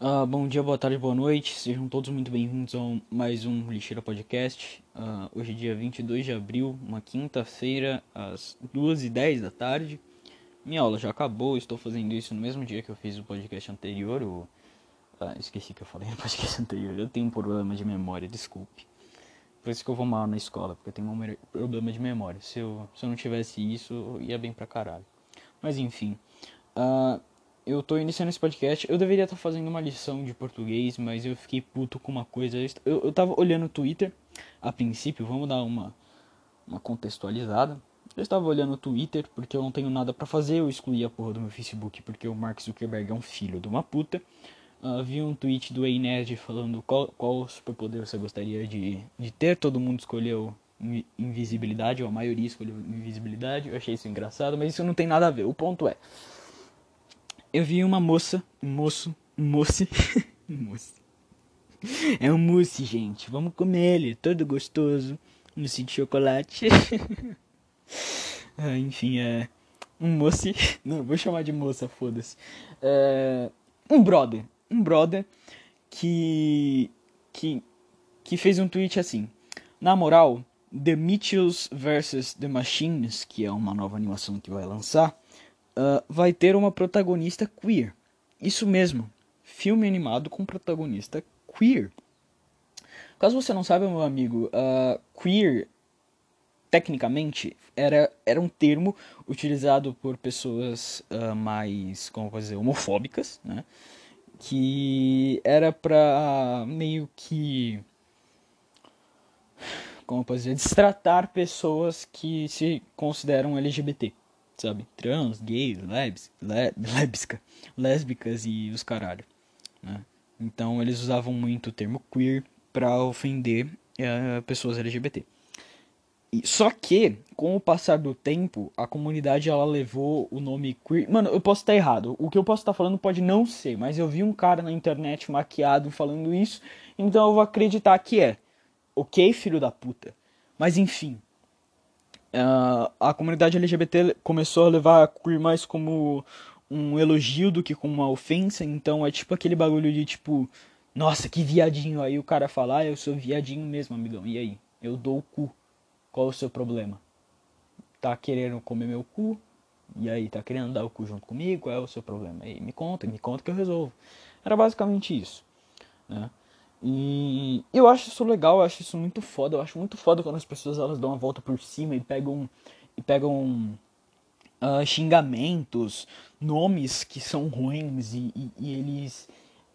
Uh, bom dia, boa tarde, boa noite. Sejam todos muito bem-vindos a mais um Lixeira Podcast. Uh, hoje é dia 22 de abril, uma quinta-feira, às 2h10 da tarde. Minha aula já acabou, estou fazendo isso no mesmo dia que eu fiz o podcast anterior. O... Ah, esqueci que eu falei no podcast anterior. Eu tenho um problema de memória, desculpe. Por isso que eu vou mal na escola, porque eu tenho um problema de memória. Se eu, se eu não tivesse isso, ia bem pra caralho. Mas enfim. Uh, eu tô iniciando esse podcast. Eu deveria estar tá fazendo uma lição de português, mas eu fiquei puto com uma coisa. Eu, eu tava olhando o Twitter a princípio, vamos dar uma, uma contextualizada. Eu estava olhando o Twitter porque eu não tenho nada para fazer. Eu excluí a porra do meu Facebook porque o Mark Zuckerberg é um filho de uma puta. Uh, vi um tweet do Ei Nerd falando qual, qual superpoder você gostaria de, de ter. Todo mundo escolheu invisibilidade, ou a maioria escolheu invisibilidade. Eu achei isso engraçado, mas isso não tem nada a ver. O ponto é eu vi uma moça, um moço, um moço, um moço. É um mousse, gente. Vamos comer ele, todo gostoso. Mousse de chocolate. ah, enfim, é um moço. Não, vou chamar de moça, foda-se. É, um brother, um brother que que que fez um tweet assim. Na moral, The Mitchells vs The Machines, que é uma nova animação que vai lançar, uh, vai ter uma protagonista queer. Isso mesmo, filme animado com protagonista queer. Caso você não saiba, meu amigo, uh, queer, tecnicamente, era, era um termo utilizado por pessoas uh, mais, como posso dizer, homofóbicas, né? Que era pra meio que. Como eu posso dizer? Destratar pessoas que se consideram LGBT sabe? Trans, gays, lebs, le, lésbica, lésbicas e os caralho, né? Então eles usavam muito o termo queer para ofender uh, pessoas LGBT. E, só que, com o passar do tempo, a comunidade ela levou o nome queer. Mano, eu posso estar errado. O que eu posso estar falando pode não ser, mas eu vi um cara na internet maquiado falando isso, então eu vou acreditar que é. Ok, filho da puta. Mas enfim, Uh, a comunidade LGBT começou a levar a queer mais como um elogio do que como uma ofensa, então é tipo aquele bagulho de tipo, nossa, que viadinho. Aí o cara fala, ah, eu sou viadinho mesmo, amigão. E aí? Eu dou o cu. Qual o seu problema? Tá querendo comer meu cu? E aí, tá querendo dar o cu junto comigo? Qual é o seu problema? aí, me conta, me conta que eu resolvo. Era basicamente isso, né? E eu acho isso legal, eu acho isso muito foda. Eu acho muito foda quando as pessoas elas dão uma volta por cima e pegam e pegam uh, xingamentos, nomes que são ruins e, e, e eles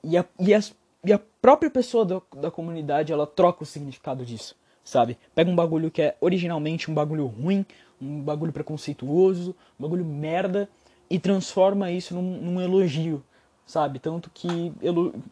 e a, e, as, e a própria pessoa da, da comunidade ela troca o significado disso, sabe? Pega um bagulho que é originalmente um bagulho ruim, um bagulho preconceituoso, um bagulho merda e transforma isso num, num elogio, sabe? Tanto que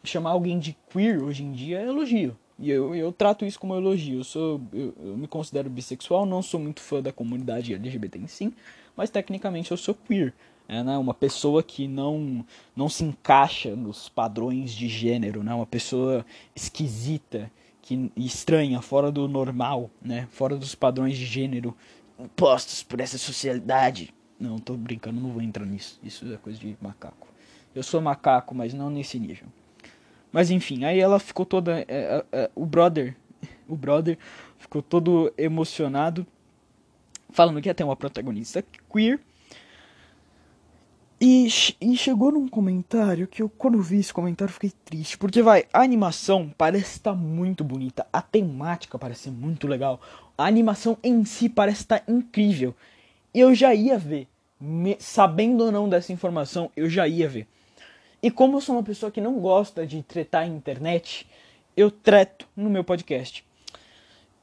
chamar alguém de queer hoje em dia é elogio. E eu, eu trato isso como elogio. Eu, sou, eu, eu, me considero bissexual, não sou muito fã da comunidade LGBT em si, mas tecnicamente eu sou queer. É né? uma pessoa que não, não se encaixa nos padrões de gênero, né? uma pessoa esquisita, que estranha, fora do normal, né? fora dos padrões de gênero impostos por essa sociedade. Não, tô brincando, não vou entrar nisso. Isso é coisa de macaco. Eu sou macaco, mas não nesse nível. Mas enfim, aí ela ficou toda. É, é, é, o brother. O brother ficou todo emocionado. Falando que ia ter uma protagonista queer. E, e chegou num comentário que eu, quando vi esse comentário, fiquei triste. Porque, vai, a animação parece estar muito bonita. A temática parece ser muito legal. A animação em si parece estar incrível. E eu já ia ver. Me, sabendo ou não dessa informação, eu já ia ver. E como eu sou uma pessoa que não gosta de tretar em internet, eu treto no meu podcast.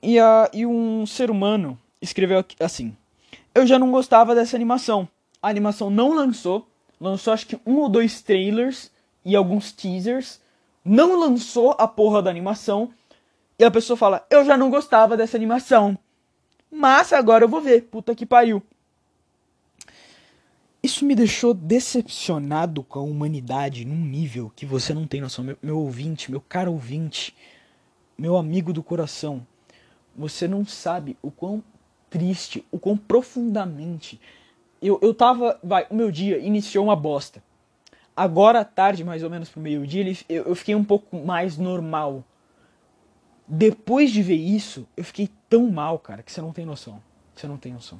E, a, e um ser humano escreveu assim: Eu já não gostava dessa animação. A animação não lançou, lançou acho que um ou dois trailers e alguns teasers. Não lançou a porra da animação. E a pessoa fala: Eu já não gostava dessa animação. Mas agora eu vou ver. Puta que pariu. Isso me deixou decepcionado com a humanidade num nível que você não tem noção. Meu, meu ouvinte, meu caro ouvinte, meu amigo do coração, você não sabe o quão triste, o quão profundamente. Eu, eu tava. Vai, o meu dia iniciou uma bosta. agora à tarde, mais ou menos pro meio-dia, eu, eu fiquei um pouco mais normal. Depois de ver isso, eu fiquei tão mal, cara, que você não tem noção. Você não tem noção.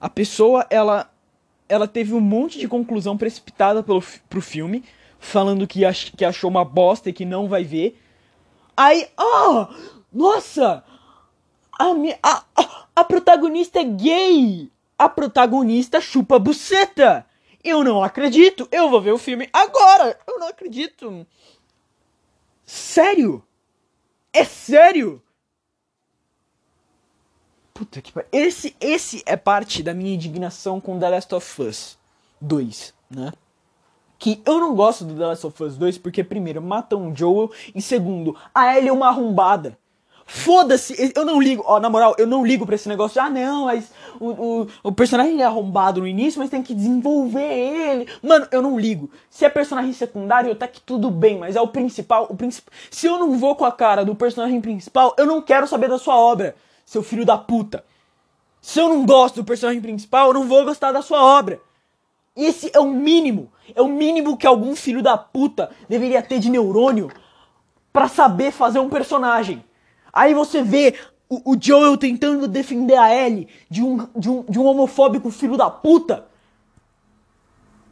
A pessoa, ela ela teve um monte de conclusão precipitada pelo, pro filme, falando que, ach, que achou uma bosta e que não vai ver. Aí, oh, nossa, a, a, a, a protagonista é gay. A protagonista chupa buceta. Eu não acredito. Eu vou ver o filme agora. Eu não acredito. Sério? É sério? Puta que pariu. Esse, esse é parte da minha indignação com The Last of Us 2, né? Que eu não gosto do The Last of Us 2 porque, primeiro, matam o Joel e, segundo, a Ellie é uma arrombada. Foda-se, eu não ligo, ó, na moral, eu não ligo pra esse negócio ah, não, mas o, o, o personagem é arrombado no início, mas tem que desenvolver ele. Mano, eu não ligo. Se é personagem secundário, tá que tudo bem, mas é o principal, o principal. Se eu não vou com a cara do personagem principal, eu não quero saber da sua obra seu filho da puta. Se eu não gosto do personagem principal, eu não vou gostar da sua obra. Esse é o mínimo. É o mínimo que algum filho da puta deveria ter de neurônio para saber fazer um personagem. Aí você vê o, o, Joel tentando defender a Ellie de um, de, um, de um homofóbico filho da puta.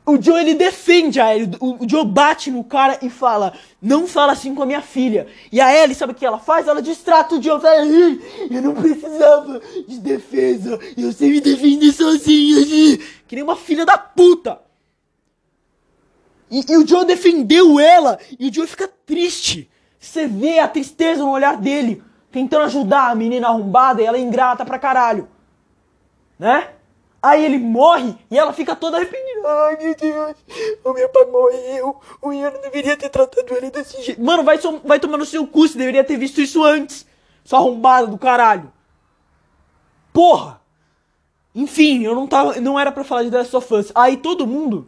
O Joe ele defende a Ellie. O, Joe bate no cara e fala: Não fala assim com a minha filha. E a Ellie, sabe o que ela faz? Ela distrata o Joe. Fala: Eu não precisava de defesa. Eu sei me defender sozinha. Que nem uma filha da puta. E, e o Joe defendeu ela. E o Joe fica triste. Você vê a tristeza no olhar dele. Tentando ajudar a menina arrombada e ela é ingrata pra caralho. Né? Aí ele morre e ela fica toda arrependida. Ai, meu Deus, o meu pai morreu. O Ian não deveria ter tratado ele desse jeito. Mano, vai, vai tomar no seu cu, você deveria ter visto isso antes. Sua arrombada do caralho. Porra! Enfim, eu não tava. Não era para falar de The of Us. Aí todo mundo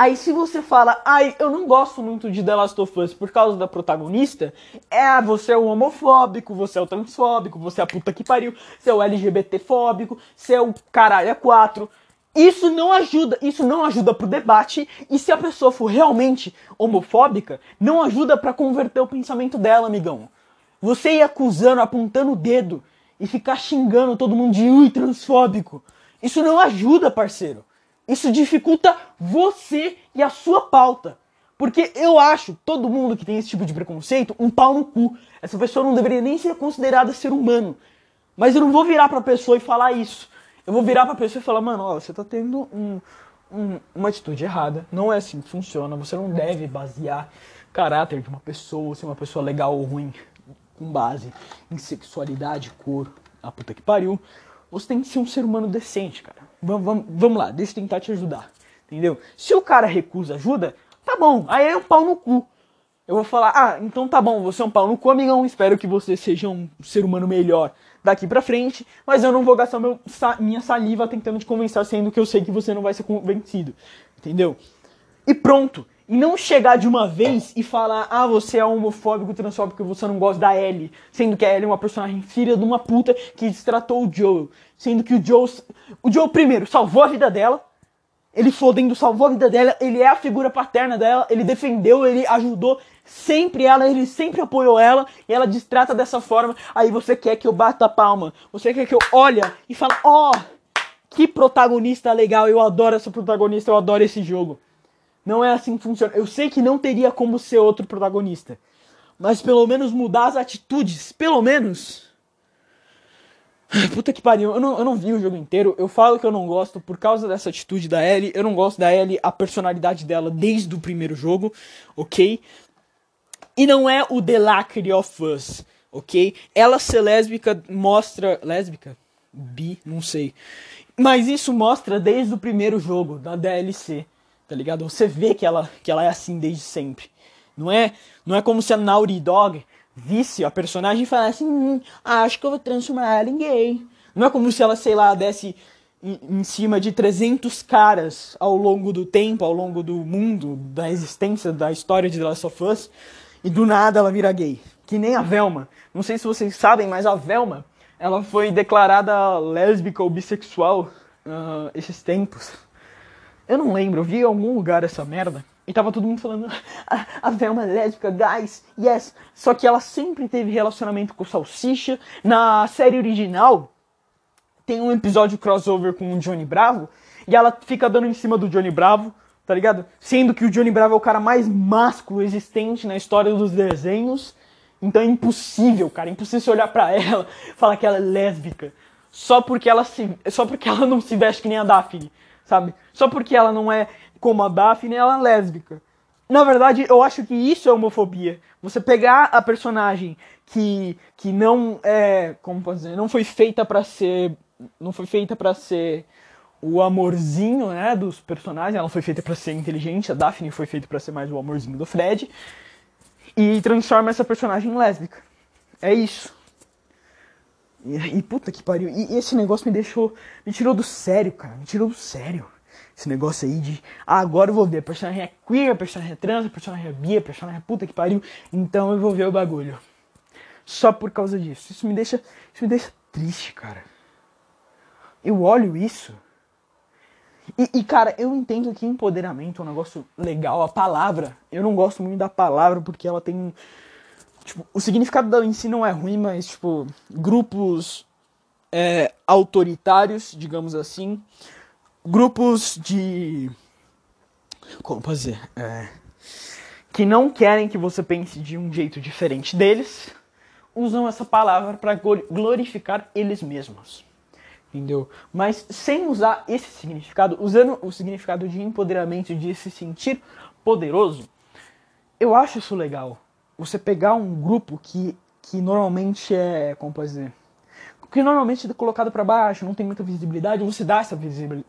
Aí se você fala, ai, eu não gosto muito de The Last of Us por causa da protagonista, é, você é o homofóbico, você é o transfóbico, você é a puta que pariu, você é o LGBTfóbico, você é o caralho é quatro. Isso não ajuda, isso não ajuda pro debate, e se a pessoa for realmente homofóbica, não ajuda para converter o pensamento dela, amigão. Você ir acusando, apontando o dedo e ficar xingando todo mundo de ui, transfóbico. Isso não ajuda, parceiro. Isso dificulta você e a sua pauta. Porque eu acho todo mundo que tem esse tipo de preconceito um pau no cu. Essa pessoa não deveria nem ser considerada ser humano. Mas eu não vou virar pra pessoa e falar isso. Eu vou virar pra pessoa e falar, mano, ó, você tá tendo um, um, uma atitude errada. Não é assim que funciona. Você não deve basear caráter de uma pessoa, se uma pessoa legal ou ruim, com base em sexualidade, cor, a puta que pariu. Você tem que ser um ser humano decente, cara. Vamos, vamos, vamos lá, deixa eu tentar te ajudar. Entendeu? Se o cara recusa ajuda, tá bom, aí é um pau no cu. Eu vou falar, ah, então tá bom, você é um pau no cu, amigão, espero que você seja um ser humano melhor daqui pra frente, mas eu não vou gastar meu, minha saliva tentando te convencer, sendo que eu sei que você não vai ser convencido. Entendeu? E pronto. E não chegar de uma vez e falar, ah, você é homofóbico, transfóbico, você não gosta da Ellie. Sendo que a Ellie é uma personagem filha de uma puta que destratou o Joe. Sendo que o Joe. O Joe, primeiro, salvou a vida dela. Ele fodendo salvou a vida dela. Ele é a figura paterna dela. Ele defendeu, ele ajudou sempre ela, ele sempre apoiou ela. E ela destrata dessa forma. Aí você quer que eu bata a palma. Você quer que eu olha e fala, ó, oh, que protagonista legal. Eu adoro essa protagonista, eu adoro esse jogo. Não é assim que funciona. Eu sei que não teria como ser outro protagonista. Mas pelo menos mudar as atitudes. Pelo menos. Puta que pariu, eu não, eu não vi o jogo inteiro. Eu falo que eu não gosto por causa dessa atitude da Ellie. Eu não gosto da Ellie, a personalidade dela desde o primeiro jogo, ok? E não é o The Lacre of Us, ok? Ela ser lésbica mostra. Lésbica? Bi? Não sei. Mas isso mostra desde o primeiro jogo, da DLC tá ligado? Você vê que ela, que ela é assim desde sempre. Não é, não é como se a Naughty Dog visse a personagem e falasse, hum, acho que eu vou transformar ela em gay. Não é como se ela, sei lá, desse em, cima de 300 caras ao longo do tempo, ao longo do mundo, da existência, da história de The Last of Us, e do nada ela vira gay. Que nem a Velma. Não sei se vocês sabem, mas a Velma, ela foi declarada lésbica ou bissexual uh, esses tempos Eu não lembro, eu vi em algum lugar essa merda. E tava todo mundo falando, a, a Velma é lésbica, guys, yes. Só que ela sempre teve relacionamento com o Salsicha. Na série original, tem um episódio crossover com o Johnny Bravo. E ela fica dando em cima do Johnny Bravo, tá ligado? Sendo que o Johnny Bravo é o cara mais másculo existente na história dos desenhos. Então é impossível, cara, é impossível você olhar pra ela falar que ela é lésbica. Só porque ela se, só porque ela não se veste que nem a Daphne, sabe? Só porque ela não é como a Daphne, ela é lésbica. Na verdade, eu acho que isso é homofobia. Você pegar a personagem que, que não é, como posso dizer, não foi feita para ser, não foi feita para ser o amorzinho, né, dos personagens, ela foi feita para ser inteligente, a Daphne foi feita para ser mais o amorzinho do Fred e transforma essa personagem em lésbica. É isso. E, e puta que pariu. E, e esse negócio me deixou, me tirou do sério, cara, me tirou do sério. Esse negócio aí de, ah, agora eu vou ver, a personagem é queer, a personagem é trans, a personagem é bi, a personagem é puta que pariu, então eu vou ver o bagulho. Só por causa disso. Isso me deixa, isso me deixa triste, cara. Eu olho isso. E, e, cara, eu entendo que empoderamento é um negócio legal, a palavra. Eu não gosto muito da palavra porque ela tem. Tipo, o significado dela em si não é ruim, mas, tipo, grupos é, autoritários, digamos assim, grupos de. Como dizer? É, que não querem que você pense de um jeito diferente deles, usam essa palavra para glorificar eles mesmos. Entendeu? Mas sem usar esse significado, usando o significado de empoderamento, de se sentir poderoso, eu acho isso legal. Você pegar um grupo que, que normalmente é. Como posso dizer? que normalmente é colocado para baixo, não tem muita visibilidade, você dá essa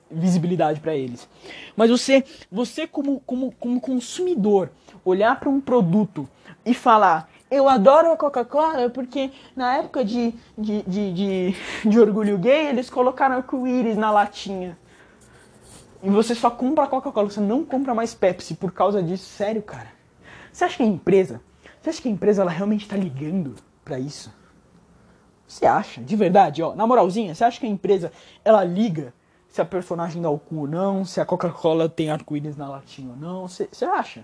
visibilidade para eles. Mas você, você como, como, como consumidor, olhar para um produto e falar, eu adoro a Coca-Cola porque na época de, de, de, de, de orgulho gay eles colocaram arco-íris na latinha. E você só compra Coca-Cola, você não compra mais Pepsi por causa disso. Sério, cara? Você acha que a empresa, você acha que a empresa ela realmente está ligando para isso? Você acha, de verdade, ó, na moralzinha, você acha que a empresa ela liga se a personagem dá o cu ou não, se a Coca-Cola tem arco-íris na latinha ou não? Você, você acha?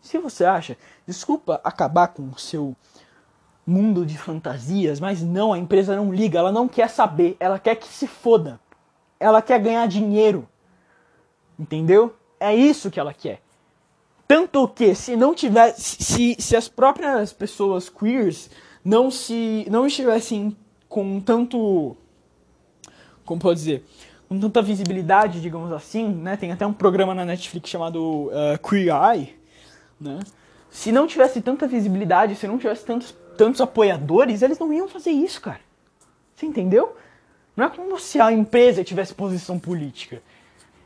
Se você acha, desculpa acabar com o seu mundo de fantasias, mas não, a empresa não liga, ela não quer saber, ela quer que se foda. Ela quer ganhar dinheiro. Entendeu? É isso que ela quer. Tanto que se não tiver se, se as próprias pessoas queers não se não estivessem com tanto como pode dizer com tanta visibilidade digamos assim né tem até um programa na Netflix chamado uh, Queer Eye né se não tivesse tanta visibilidade se não tivesse tantos tantos apoiadores eles não iam fazer isso cara. Você entendeu? Não é como se a empresa tivesse posição política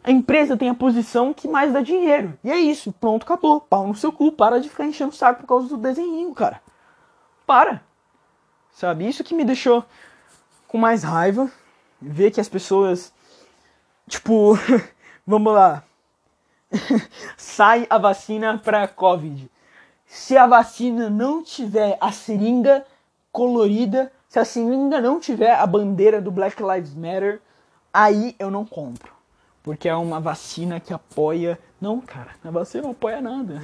a empresa tem a posição que mais dá dinheiro. E é isso, pronto, acabou. Pau no seu cu, para de ficar enchendo o saco por causa do desenho, cara. Para. Sabe? Isso que me deixou com mais raiva. Ver que as pessoas. Tipo, vamos lá. Sai a vacina pra Covid. Se a vacina não tiver a seringa colorida, se a seringa não tiver a bandeira do Black Lives Matter, aí eu não compro. Porque é uma vacina que apoia. Não, cara, a vacina não apoia nada.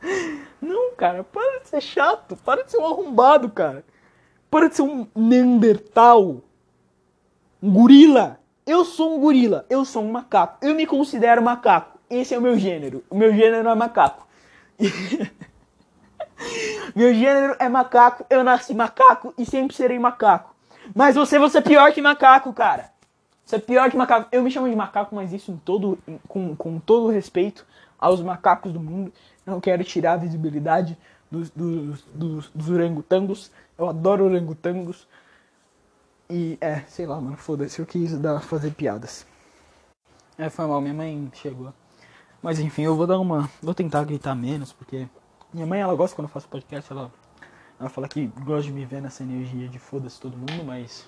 Não, cara, para de ser chato, para de ser um arrombado, cara. Para de ser um Neandertal. Um gorila. Eu sou um gorila, eu sou um macaco. Eu me considero macaco. Esse é o meu gênero. O meu gênero é macaco. meu gênero é macaco, eu nasci macaco e sempre serei macaco. Mas você, você é pior que macaco, cara. Você é pior que macaco. Eu me chamo de macaco, mas isso em todo, com, com todo respeito aos macacos do mundo. Não quero tirar a visibilidade dos, dos, dos, dos orangotangos. Eu adoro orangotangos. E é, sei lá, mano, foda-se, eu quis dar, fazer piadas. É, foi mal, minha mãe chegou. Mas enfim, eu vou dar uma. Vou tentar gritar menos, porque. Minha mãe, ela gosta quando eu faço podcast, ela. Ela fala que gosta de me ver nessa energia de foda-se todo mundo, mas.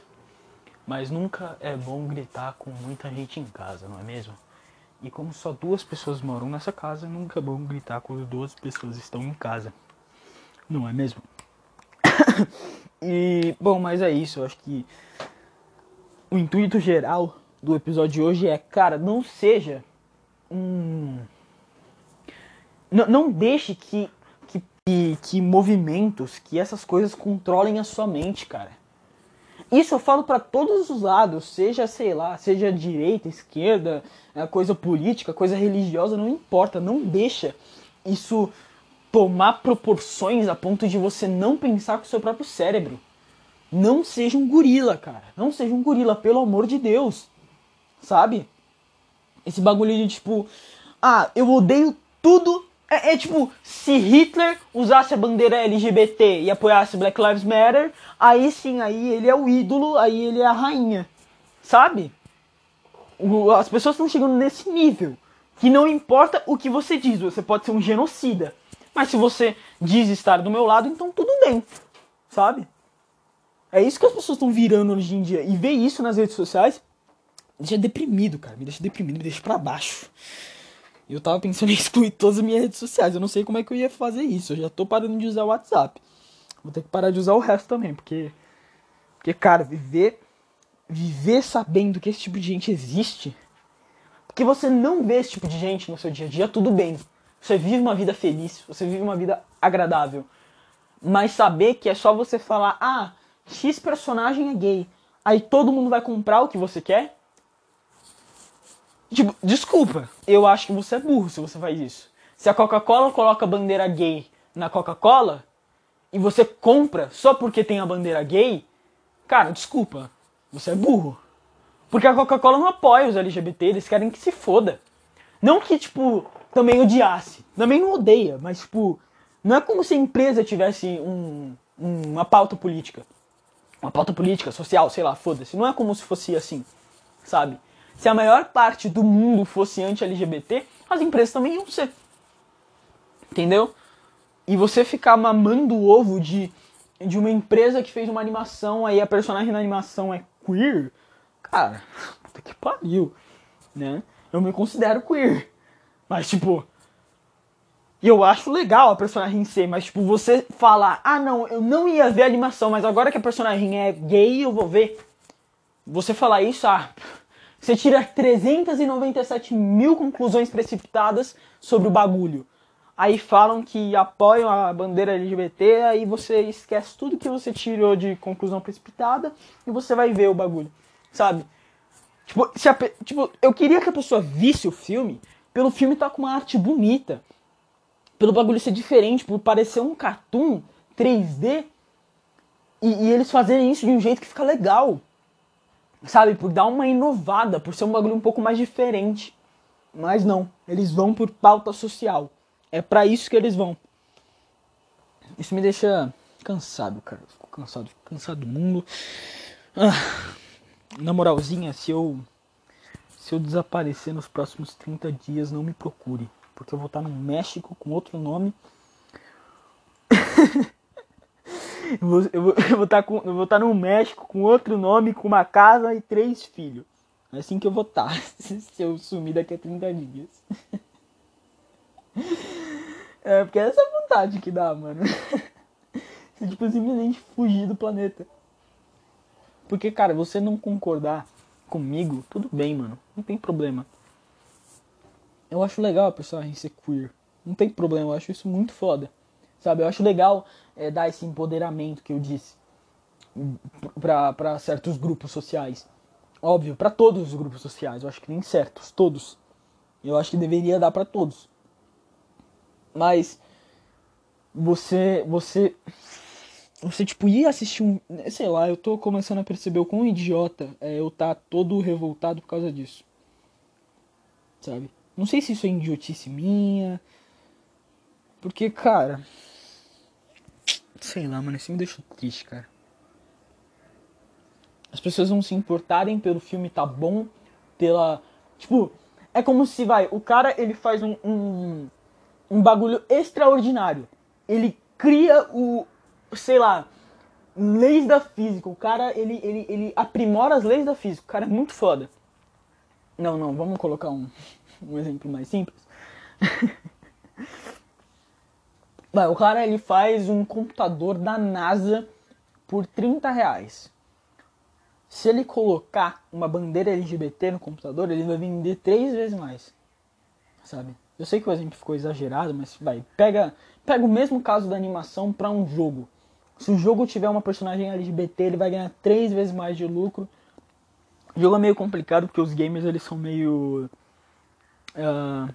Mas nunca é bom gritar com muita gente em casa, não é mesmo? E como só duas pessoas moram nessa casa, nunca é bom gritar quando duas pessoas estão em casa. Não é mesmo? e, bom, mas é isso. Eu acho que o intuito geral do episódio de hoje é, cara, não seja um. Não, não deixe que, que, que movimentos, que essas coisas controlem a sua mente, cara. Isso eu falo para todos os lados, seja, sei lá, seja direita, esquerda, é, coisa política, coisa religiosa, não importa, não deixa isso tomar proporções a ponto de você não pensar com o seu próprio cérebro. Não seja um gorila, cara. Não seja um gorila, pelo amor de Deus. Sabe? Esse bagulho de tipo, ah, eu odeio tudo. É, é, tipo, se Hitler usasse a bandeira LGBT e apoiasse Black Lives Matter, aí sim, aí ele é o ídolo, aí ele é a rainha. Sabe? As pessoas estão chegando nesse nível. Que não importa o que você diz, você pode ser um genocida. Mas se você diz estar do meu lado, então tudo bem. Sabe? É isso que as pessoas estão virando hoje em dia. E ver isso nas redes sociais deixa deprimido, cara. Me deixa deprimido, me deixa pra baixo. Eu tava pensando em excluir todas as minhas redes sociais. Eu não sei como é que eu ia fazer isso. Eu já tô parando de usar o WhatsApp. Vou ter que parar de usar o resto também, porque. Porque, cara, viver. Viver sabendo que esse tipo de gente existe. Porque você não vê esse tipo de gente no seu dia a dia, tudo bem. Você vive uma vida feliz, você vive uma vida agradável. Mas saber que é só você falar, ah, X personagem é gay. Aí todo mundo vai comprar o que você quer? Tipo, desculpa, eu acho que você é burro se você faz isso. Se a Coca-Cola coloca a bandeira gay na Coca-Cola e você compra só porque tem a bandeira gay, cara, desculpa, você é burro. Porque a Coca-Cola não apoia os LGBT, eles querem que se foda. Não que, tipo, também odiasse. Também não odeia, mas, tipo, não é como se a empresa tivesse um, uma pauta política. Uma pauta política, social, sei lá, foda-se. Não é como se fosse assim, sabe? Se a maior parte do mundo fosse anti-LGBT, as empresas também iam ser. Entendeu? E você ficar mamando o ovo de, de uma empresa que fez uma animação, aí a personagem na animação é queer, cara, puta que pariu, né? Eu me considero queer. Mas, tipo, eu acho legal a personagem ser, mas, tipo, você falar, ah, não, eu não ia ver a animação, mas agora que a personagem é gay, eu vou ver. Você falar isso, ah, você tira 397 mil conclusões precipitadas sobre o bagulho. Aí falam que apoiam a bandeira LGBT, aí você esquece tudo que você tirou de conclusão precipitada e você vai ver o bagulho, sabe? Tipo, a, tipo, eu queria que a pessoa visse o filme pelo filme estar tá com uma arte bonita, pelo bagulho ser diferente, por parecer um cartoon 3D e, e eles fazerem isso de um jeito que fica legal sabe, por dar uma inovada, por ser um bagulho um pouco mais diferente. Mas não, eles vão por pauta social. É para isso que eles vão. Isso me deixa cansado, cara. Fico cansado, fico cansado do mundo. Ah, na moralzinha, se eu se eu desaparecer nos próximos 30 dias, não me procure, porque eu vou estar no México com outro nome. Eu vou, vou, eu vou estar tá com, vou estar tá no México com outro nome, com uma casa e três filhos. É assim que eu vou estar, tá, se eu sumir daqui a 30 dias. É, porque é essa vontade que dá, mano. Você, tipo, simplesmente fugir do planeta. Porque, cara, você não concordar comigo, tudo bem, mano. Não tem problema. Eu acho legal a personagem ser queer. Não tem problema, eu acho isso muito foda. Sabe? Eu acho legal é, dar esse empoderamento que eu disse para certos grupos sociais. Óbvio, para todos os grupos sociais. Eu acho que nem certos, todos. Eu acho que deveria dar para todos. Mas você você você tipo ia assistir um, sei lá, eu tô começando a perceber o quão idiota é eu tá todo revoltado por causa disso. Sabe? Não sei se isso é idiotice minha, porque cara, Sei lá, mano, isso me deixa triste, cara. As pessoas vão se importarem pelo filme tá bom, pela. Tipo, é como se vai, o cara ele faz um, um, um bagulho extraordinário. Ele cria o. sei lá. Leis da física. O cara, ele, ele, ele aprimora as leis da física. O cara é muito foda. Não, não, vamos colocar um, um exemplo mais simples. o cara ele faz um computador da NASA por 30 reais. Se ele colocar uma bandeira LGBT no computador, ele vai vender três vezes mais. sabe? Eu sei que o exemplo ficou exagerado, mas vai, pega, pega o mesmo caso da animação para um jogo. Se o jogo tiver uma personagem LGBT, ele vai ganhar três vezes mais de lucro. O jogo é meio complicado porque os gamers eles são meio uh,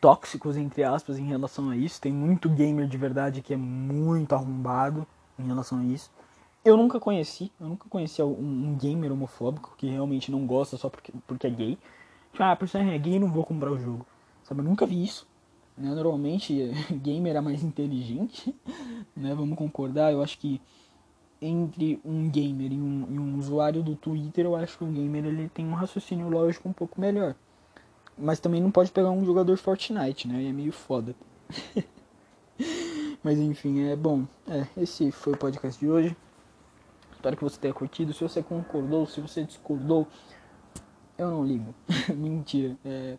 tóxicos entre aspas em relação a isso. Tem muito gamer de verdade que é muito arrombado em relação a isso. Eu nunca conheci, eu nunca conheci um, um gamer homofóbico que realmente não gosta só porque, porque é gay. Tipo, ah, a personagem é gay, não vou comprar o jogo. Sabe, eu nunca vi isso. Né? Normalmente, gamer é mais inteligente, né? Vamos concordar. Eu acho que entre um gamer e um, e um usuário do Twitter, eu acho que o gamer ele tem um raciocínio lógico um pouco melhor. Mas também não pode pegar um jogador Fortnite, né? É meio foda. Mas enfim, é bom. É, esse foi o podcast de hoje. Espero que você tenha curtido. Se você concordou, se você discordou, eu não ligo. Mentira. É,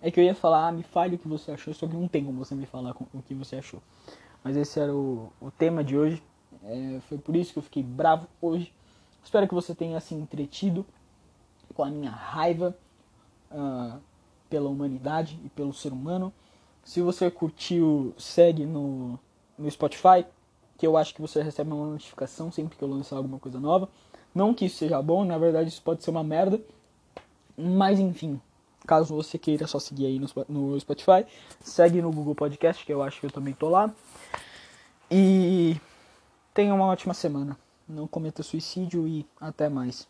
é que eu ia falar, ah, me fale o que você achou, só que não tem como você me falar o que você achou. Mas esse era o, o tema de hoje. É, foi por isso que eu fiquei bravo hoje. Espero que você tenha se entretido com a minha raiva uh, pela humanidade e pelo ser humano. Se você curtiu, segue no, no Spotify, que eu acho que você recebe uma notificação sempre que eu lançar alguma coisa nova. Não que isso seja bom, na verdade isso pode ser uma merda. Mas enfim, caso você queira só seguir aí no, no Spotify, segue no Google Podcast, que eu acho que eu também tô lá. E tenha uma ótima semana. Não cometa suicídio e até mais.